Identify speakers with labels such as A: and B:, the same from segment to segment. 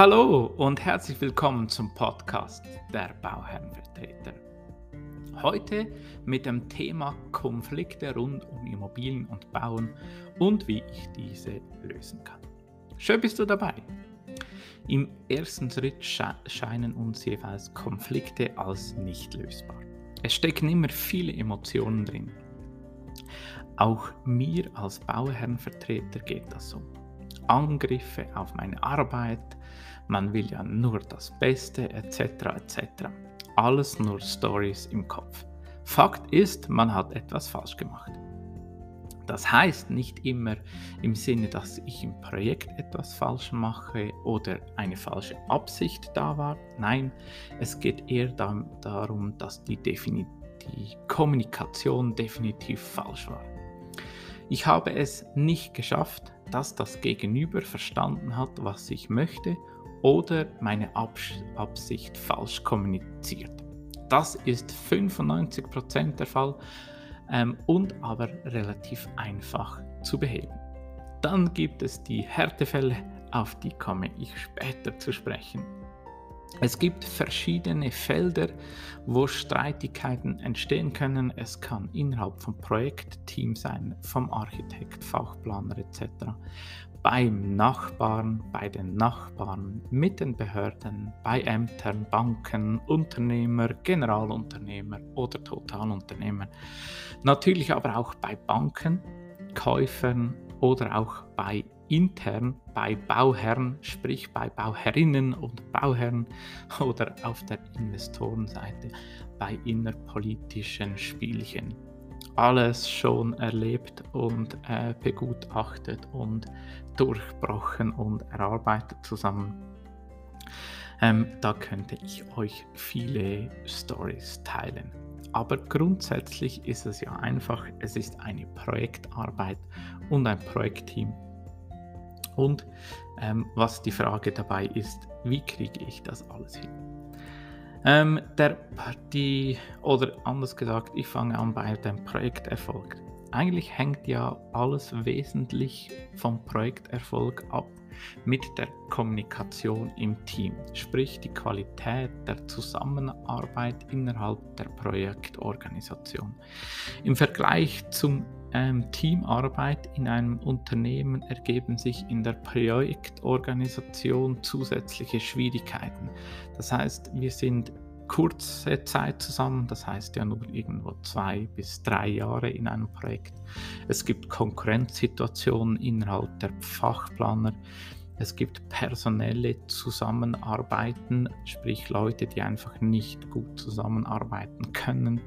A: Hallo und herzlich willkommen zum Podcast der Bauherrenvertreter. Heute mit dem Thema Konflikte rund um Immobilien und Bauen und wie ich diese lösen kann. Schön bist du dabei. Im ersten Schritt scheinen uns jeweils Konflikte als nicht lösbar. Es stecken immer viele Emotionen drin. Auch mir als Bauherrenvertreter geht das so. Angriffe auf meine Arbeit, man will ja nur das Beste etc. etc. Alles nur Stories im Kopf. Fakt ist, man hat etwas falsch gemacht. Das heißt nicht immer im Sinne, dass ich im Projekt etwas falsch mache oder eine falsche Absicht da war. Nein, es geht eher darum, dass die, die Kommunikation definitiv falsch war. Ich habe es nicht geschafft, dass das Gegenüber verstanden hat, was ich möchte oder meine Absicht falsch kommuniziert. Das ist 95% der Fall ähm, und aber relativ einfach zu beheben. Dann gibt es die Härtefälle, auf die komme ich später zu sprechen. Es gibt verschiedene Felder, wo Streitigkeiten entstehen können. Es kann innerhalb vom Projektteam sein, vom Architekt, Fachplaner etc. Beim Nachbarn, bei den Nachbarn, mit den Behörden, bei Ämtern, Banken, Unternehmer, Generalunternehmer oder Totalunternehmer. Natürlich aber auch bei Banken, Käufern oder auch bei intern bei Bauherren, sprich bei Bauherrinnen und Bauherren oder auf der Investorenseite bei innerpolitischen Spielchen. Alles schon erlebt und äh, begutachtet und durchbrochen und erarbeitet zusammen. Ähm, da könnte ich euch viele Stories teilen. Aber grundsätzlich ist es ja einfach, es ist eine Projektarbeit und ein Projektteam und ähm, was die Frage dabei ist, wie kriege ich das alles hin? Ähm, der, die, oder anders gesagt, ich fange an bei dem Projekterfolg. Eigentlich hängt ja alles wesentlich vom Projekterfolg ab mit der Kommunikation im Team, sprich die Qualität der Zusammenarbeit innerhalb der Projektorganisation. Im Vergleich zum ähm, Teamarbeit in einem Unternehmen ergeben sich in der Projektorganisation zusätzliche Schwierigkeiten. Das heißt, wir sind kurze Zeit zusammen, das heißt ja nur irgendwo zwei bis drei Jahre in einem Projekt. Es gibt Konkurrenzsituationen innerhalb der Fachplaner. Es gibt personelle Zusammenarbeiten, sprich Leute, die einfach nicht gut zusammenarbeiten können.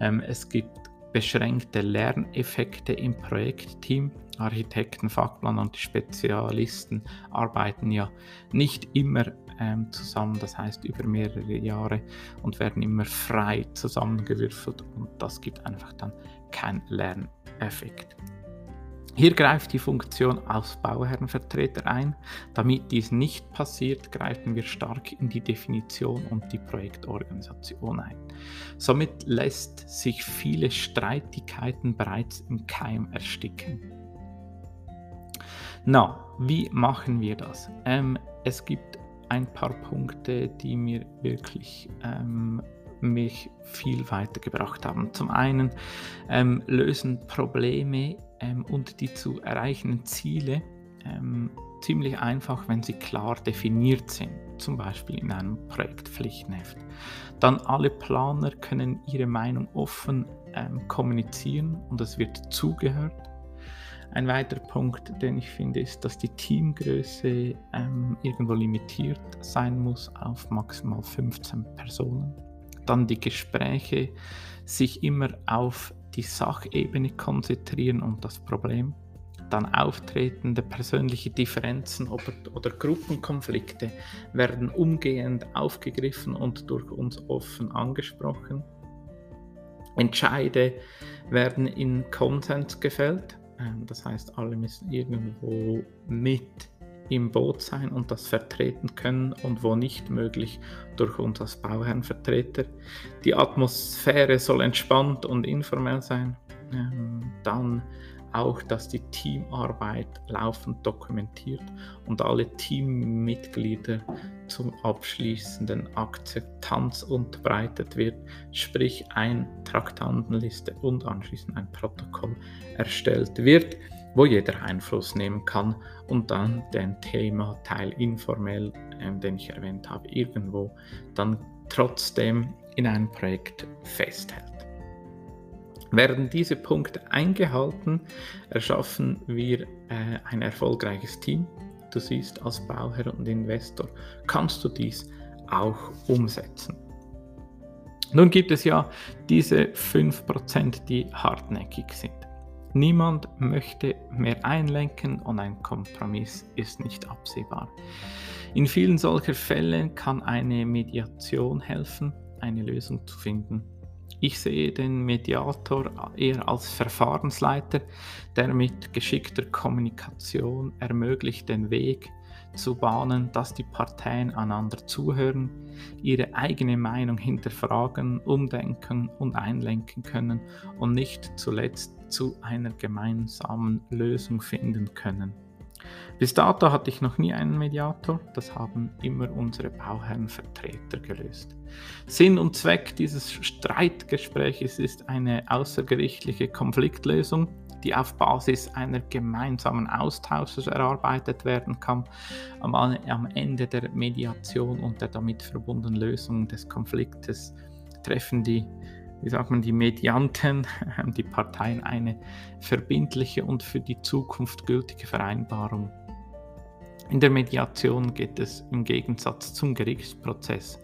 A: Ähm, es gibt beschränkte Lerneffekte im Projektteam. Architekten, Fachplaner und die Spezialisten arbeiten ja nicht immer ähm, zusammen, das heißt über mehrere Jahre und werden immer frei zusammengewürfelt und das gibt einfach dann keinen Lerneffekt. Hier greift die Funktion als Bauherrenvertreter ein. Damit dies nicht passiert, greifen wir stark in die Definition und die Projektorganisation ein. Somit lässt sich viele Streitigkeiten bereits im Keim ersticken. Na, wie machen wir das? Ähm, es gibt ein paar Punkte, die mir wirklich ähm, mich viel weitergebracht haben. Zum einen ähm, lösen Probleme ähm, und die zu erreichenden Ziele ähm, ziemlich einfach, wenn sie klar definiert sind, zum Beispiel in einem Projektpflichtenheft. Dann alle Planer können ihre Meinung offen ähm, kommunizieren und es wird zugehört. Ein weiterer Punkt, den ich finde, ist, dass die Teamgröße ähm, irgendwo limitiert sein muss auf maximal 15 Personen. Dann die Gespräche sich immer auf die Sachebene konzentrieren und das Problem. Dann auftretende persönliche Differenzen oder, oder Gruppenkonflikte werden umgehend aufgegriffen und durch uns offen angesprochen. Entscheide werden in Konsens gefällt. Ähm, das heißt, alle müssen irgendwo mit im Boot sein und das vertreten können und wo nicht möglich durch uns als Bauherrenvertreter. Die Atmosphäre soll entspannt und informell sein. Ähm, dann auch, dass die Teamarbeit laufend dokumentiert und alle Teammitglieder zum abschließenden Akzeptanz unterbreitet wird, sprich eine Traktandenliste und anschließend ein Protokoll erstellt wird, wo jeder Einfluss nehmen kann und dann den Themateil informell, äh, den ich erwähnt habe, irgendwo dann trotzdem in einem Projekt festhält. Werden diese Punkte eingehalten, erschaffen wir äh, ein erfolgreiches Team. Du siehst, als Bauherr und Investor kannst du dies auch umsetzen. Nun gibt es ja diese 5%, die hartnäckig sind. Niemand möchte mehr einlenken und ein Kompromiss ist nicht absehbar. In vielen solcher Fällen kann eine Mediation helfen, eine Lösung zu finden. Ich sehe den Mediator eher als Verfahrensleiter, der mit geschickter Kommunikation ermöglicht, den Weg zu bahnen, dass die Parteien einander zuhören, ihre eigene Meinung hinterfragen, umdenken und einlenken können und nicht zuletzt zu einer gemeinsamen Lösung finden können. Bis dato hatte ich noch nie einen Mediator, das haben immer unsere Bauherrenvertreter gelöst. Sinn und Zweck dieses Streitgesprächs ist eine außergerichtliche Konfliktlösung, die auf Basis einer gemeinsamen Austausches erarbeitet werden kann. Am, am Ende der Mediation und der damit verbundenen Lösung des Konfliktes treffen die wie sagt man, die Medianten, die Parteien eine verbindliche und für die Zukunft gültige Vereinbarung. In der Mediation geht es im Gegensatz zum Gerichtsprozess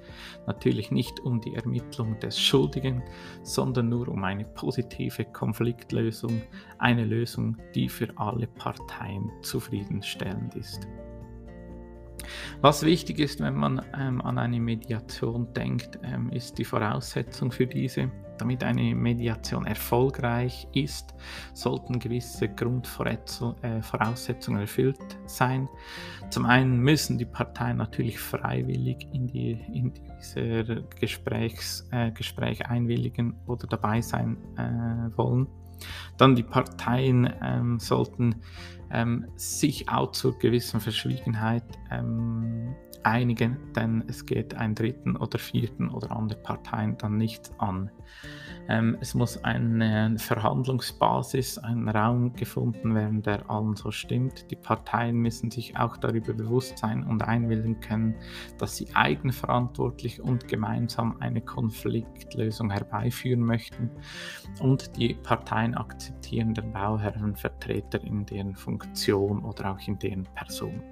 A: natürlich nicht um die Ermittlung des Schuldigen, sondern nur um eine positive Konfliktlösung, eine Lösung, die für alle Parteien zufriedenstellend ist. Was wichtig ist, wenn man ähm, an eine Mediation denkt, ähm, ist die Voraussetzung für diese. Damit eine Mediation erfolgreich ist, sollten gewisse Grundvoraussetzungen äh, erfüllt sein. Zum einen müssen die Parteien natürlich freiwillig in, die, in dieser Gesprächs, äh, Gespräch einwilligen oder dabei sein äh, wollen. Dann die Parteien ähm, sollten ähm, sich auch zur gewissen Verschwiegenheit ähm, einigen, denn es geht einen dritten oder vierten oder andere Parteien dann nichts an. Ähm, es muss eine Verhandlungsbasis, ein Raum gefunden werden, der allen so stimmt. Die Parteien müssen sich auch darüber bewusst sein und einwilligen können, dass sie eigenverantwortlich und gemeinsam eine Konfliktlösung herbeiführen möchten. Und die Parteien akzeptieren den Bauherrenvertreter in deren Funktion oder auch in deren Person.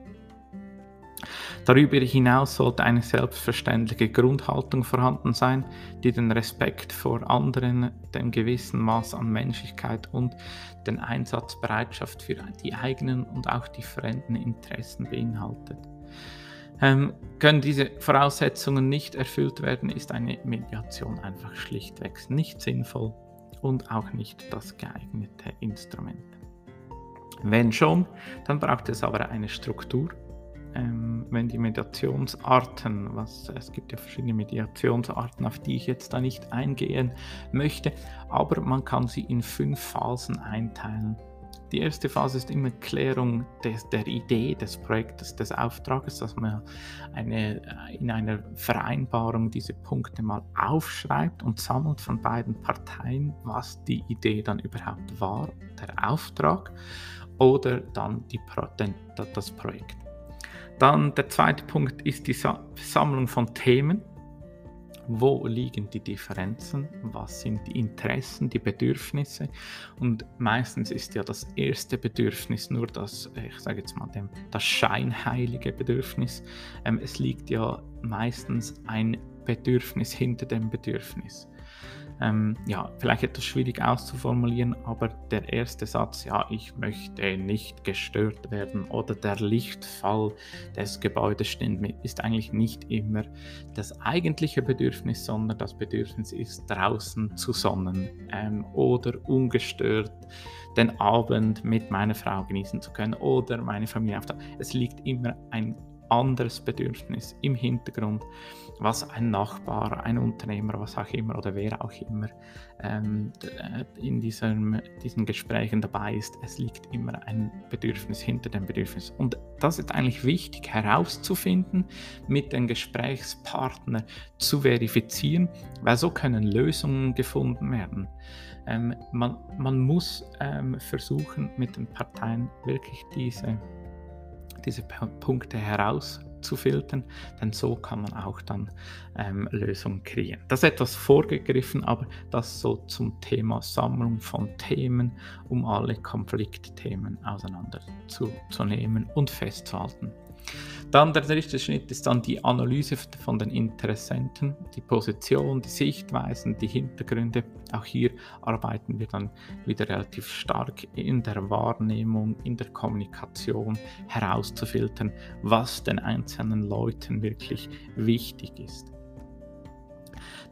A: Darüber hinaus sollte eine selbstverständliche Grundhaltung vorhanden sein, die den Respekt vor anderen, dem gewissen Maß an Menschlichkeit und den Einsatzbereitschaft für die eigenen und auch die fremden Interessen beinhaltet. Ähm, können diese Voraussetzungen nicht erfüllt werden, ist eine Mediation einfach schlichtweg nicht sinnvoll und auch nicht das geeignete Instrument. Wenn schon, dann braucht es aber eine Struktur, ähm, wenn die Mediationsarten, was es gibt ja verschiedene Mediationsarten, auf die ich jetzt da nicht eingehen möchte, aber man kann sie in fünf Phasen einteilen. Die erste Phase ist immer Klärung des, der Idee des Projektes, des Auftrages, dass man eine, äh, in einer Vereinbarung diese Punkte mal aufschreibt und sammelt von beiden Parteien, was die Idee dann überhaupt war, der Auftrag oder dann die, den, das Projekt. Dann der zweite Punkt ist die Sammlung von Themen. Wo liegen die Differenzen? Was sind die Interessen, die Bedürfnisse? Und meistens ist ja das erste Bedürfnis nur das, ich sage jetzt mal, dem, das scheinheilige Bedürfnis. Ähm, es liegt ja meistens ein Bedürfnis hinter dem Bedürfnis ähm, ja, vielleicht etwas schwierig auszuformulieren, aber der erste Satz, ja, ich möchte nicht gestört werden oder der Lichtfall des Gebäudes stimmt mit, ist eigentlich nicht immer das eigentliche Bedürfnis, sondern das Bedürfnis ist draußen zu sonnen ähm, oder ungestört den Abend mit meiner Frau genießen zu können oder meine Familie auf Es liegt immer ein anderes Bedürfnis im Hintergrund, was ein Nachbar, ein Unternehmer, was auch immer oder wer auch immer ähm, äh, in diesem, diesen Gesprächen dabei ist. Es liegt immer ein Bedürfnis hinter dem Bedürfnis. Und das ist eigentlich wichtig herauszufinden, mit den Gesprächspartner zu verifizieren, weil so können Lösungen gefunden werden. Ähm, man, man muss ähm, versuchen, mit den Parteien wirklich diese diese Punkte herauszufiltern, denn so kann man auch dann ähm, Lösungen kreieren. Das ist etwas vorgegriffen, aber das so zum Thema Sammlung von Themen, um alle Konfliktthemen auseinanderzunehmen und festzuhalten. Dann der dritte Schritt ist dann die Analyse von den Interessenten, die Position, die Sichtweisen, die Hintergründe. Auch hier arbeiten wir dann wieder relativ stark in der Wahrnehmung, in der Kommunikation herauszufiltern, was den einzelnen Leuten wirklich wichtig ist.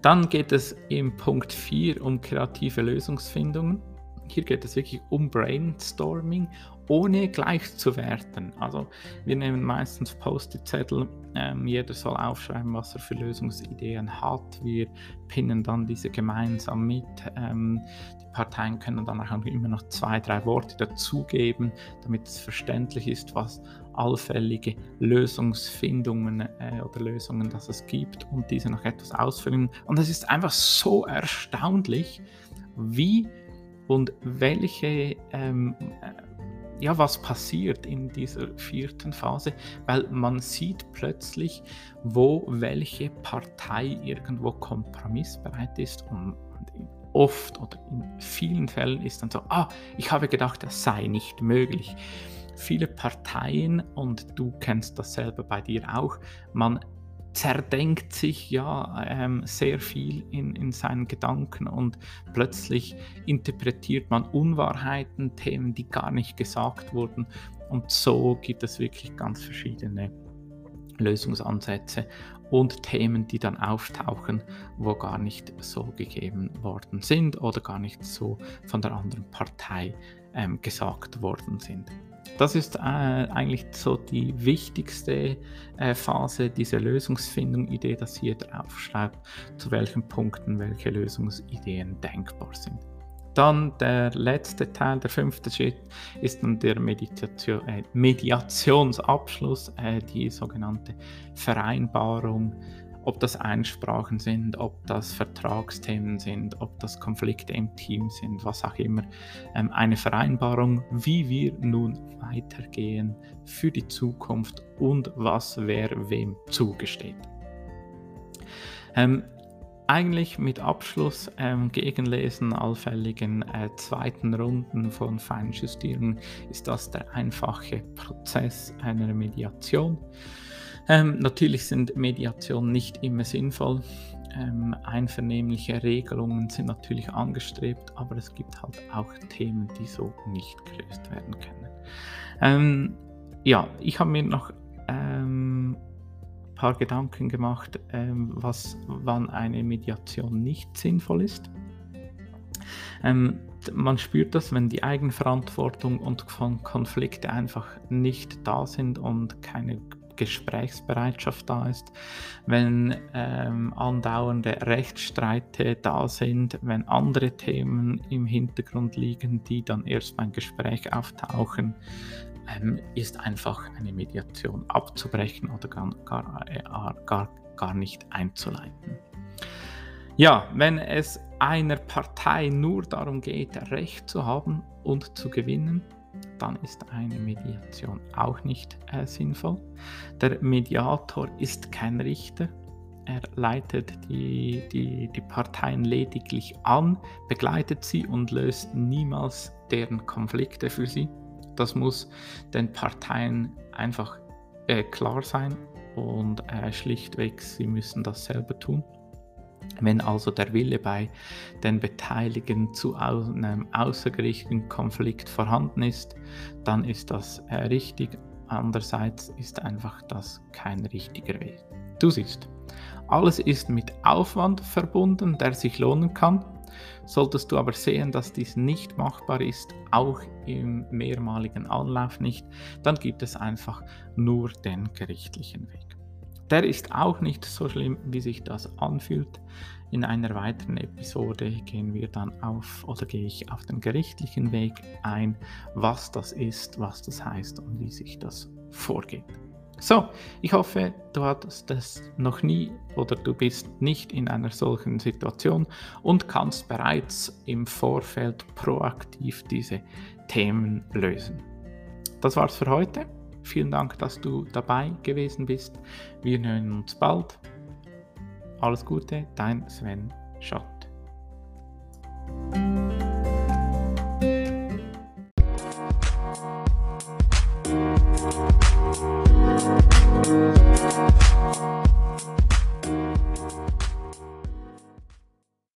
A: Dann geht es im Punkt 4 um kreative Lösungsfindungen. Hier geht es wirklich um Brainstorming, ohne gleich zu werten. Also wir nehmen meistens Post-it-Zettel, ähm, jeder soll aufschreiben, was er für Lösungsideen hat. Wir pinnen dann diese gemeinsam mit. Ähm, die Parteien können dann auch immer noch zwei, drei Worte dazugeben, damit es verständlich ist, was allfällige Lösungsfindungen äh, oder Lösungen, dass es gibt und diese noch etwas ausfüllen. Und es ist einfach so erstaunlich, wie und welche, ähm, äh, ja, was passiert in dieser vierten Phase, weil man sieht plötzlich, wo welche Partei irgendwo kompromissbereit ist und, oft oder in vielen Fällen ist dann so, ah, ich habe gedacht, das sei nicht möglich. Viele Parteien, und du kennst das selber bei dir auch, man zerdenkt sich ja ähm, sehr viel in, in seinen Gedanken und plötzlich interpretiert man Unwahrheiten, Themen, die gar nicht gesagt wurden. Und so gibt es wirklich ganz verschiedene Lösungsansätze und Themen, die dann auftauchen, wo gar nicht so gegeben worden sind oder gar nicht so von der anderen Partei ähm, gesagt worden sind. Das ist äh, eigentlich so die wichtigste äh, Phase dieser Lösungsfindung-Idee, dass ihr draufschreibt, zu welchen Punkten welche Lösungsideen denkbar sind. Dann der letzte Teil, der fünfte Schritt, ist dann der Meditation, äh, Mediationsabschluss, äh, die sogenannte Vereinbarung ob das Einsprachen sind, ob das Vertragsthemen sind, ob das Konflikte im Team sind, was auch immer. Ähm, eine Vereinbarung, wie wir nun weitergehen für die Zukunft und was wer wem zugesteht. Ähm, eigentlich mit Abschluss ähm, Gegenlesen allfälligen äh, zweiten Runden von Feinjustierung ist das der einfache Prozess einer Mediation. Ähm, natürlich sind Mediationen nicht immer sinnvoll. Ähm, einvernehmliche Regelungen sind natürlich angestrebt, aber es gibt halt auch Themen, die so nicht gelöst werden können. Ähm, ja, ich habe mir noch ähm, paar Gedanken gemacht, ähm, was, wann eine Mediation nicht sinnvoll ist. Ähm, man spürt das, wenn die Eigenverantwortung und Konflikte einfach nicht da sind und keine Gesprächsbereitschaft da ist, wenn ähm, andauernde Rechtsstreite da sind, wenn andere Themen im Hintergrund liegen, die dann erst beim Gespräch auftauchen, ähm, ist einfach eine Mediation abzubrechen oder gar, gar, äh, gar, gar nicht einzuleiten. Ja, wenn es einer Partei nur darum geht, Recht zu haben und zu gewinnen, dann ist eine Mediation auch nicht äh, sinnvoll. Der Mediator ist kein Richter. Er leitet die, die, die Parteien lediglich an, begleitet sie und löst niemals deren Konflikte für sie. Das muss den Parteien einfach äh, klar sein und äh, schlichtweg, sie müssen das selber tun. Wenn also der Wille bei den Beteiligten zu einem außergerichtlichen Konflikt vorhanden ist, dann ist das äh, richtig. Andererseits ist einfach das kein richtiger Weg. Du siehst, alles ist mit Aufwand verbunden, der sich lohnen kann. Solltest du aber sehen, dass dies nicht machbar ist, auch im mehrmaligen Anlauf nicht, dann gibt es einfach nur den gerichtlichen Weg. Der ist auch nicht so schlimm, wie sich das anfühlt. In einer weiteren Episode gehen wir dann auf oder gehe ich auf den gerichtlichen Weg ein, was das ist, was das heißt und wie sich das vorgeht. So, ich hoffe, du hattest das noch nie oder du bist nicht in einer solchen Situation und kannst bereits im Vorfeld proaktiv diese Themen lösen. Das war's für heute. Vielen Dank, dass du dabei gewesen bist. Wir hören uns bald. Alles Gute, dein Sven Schott.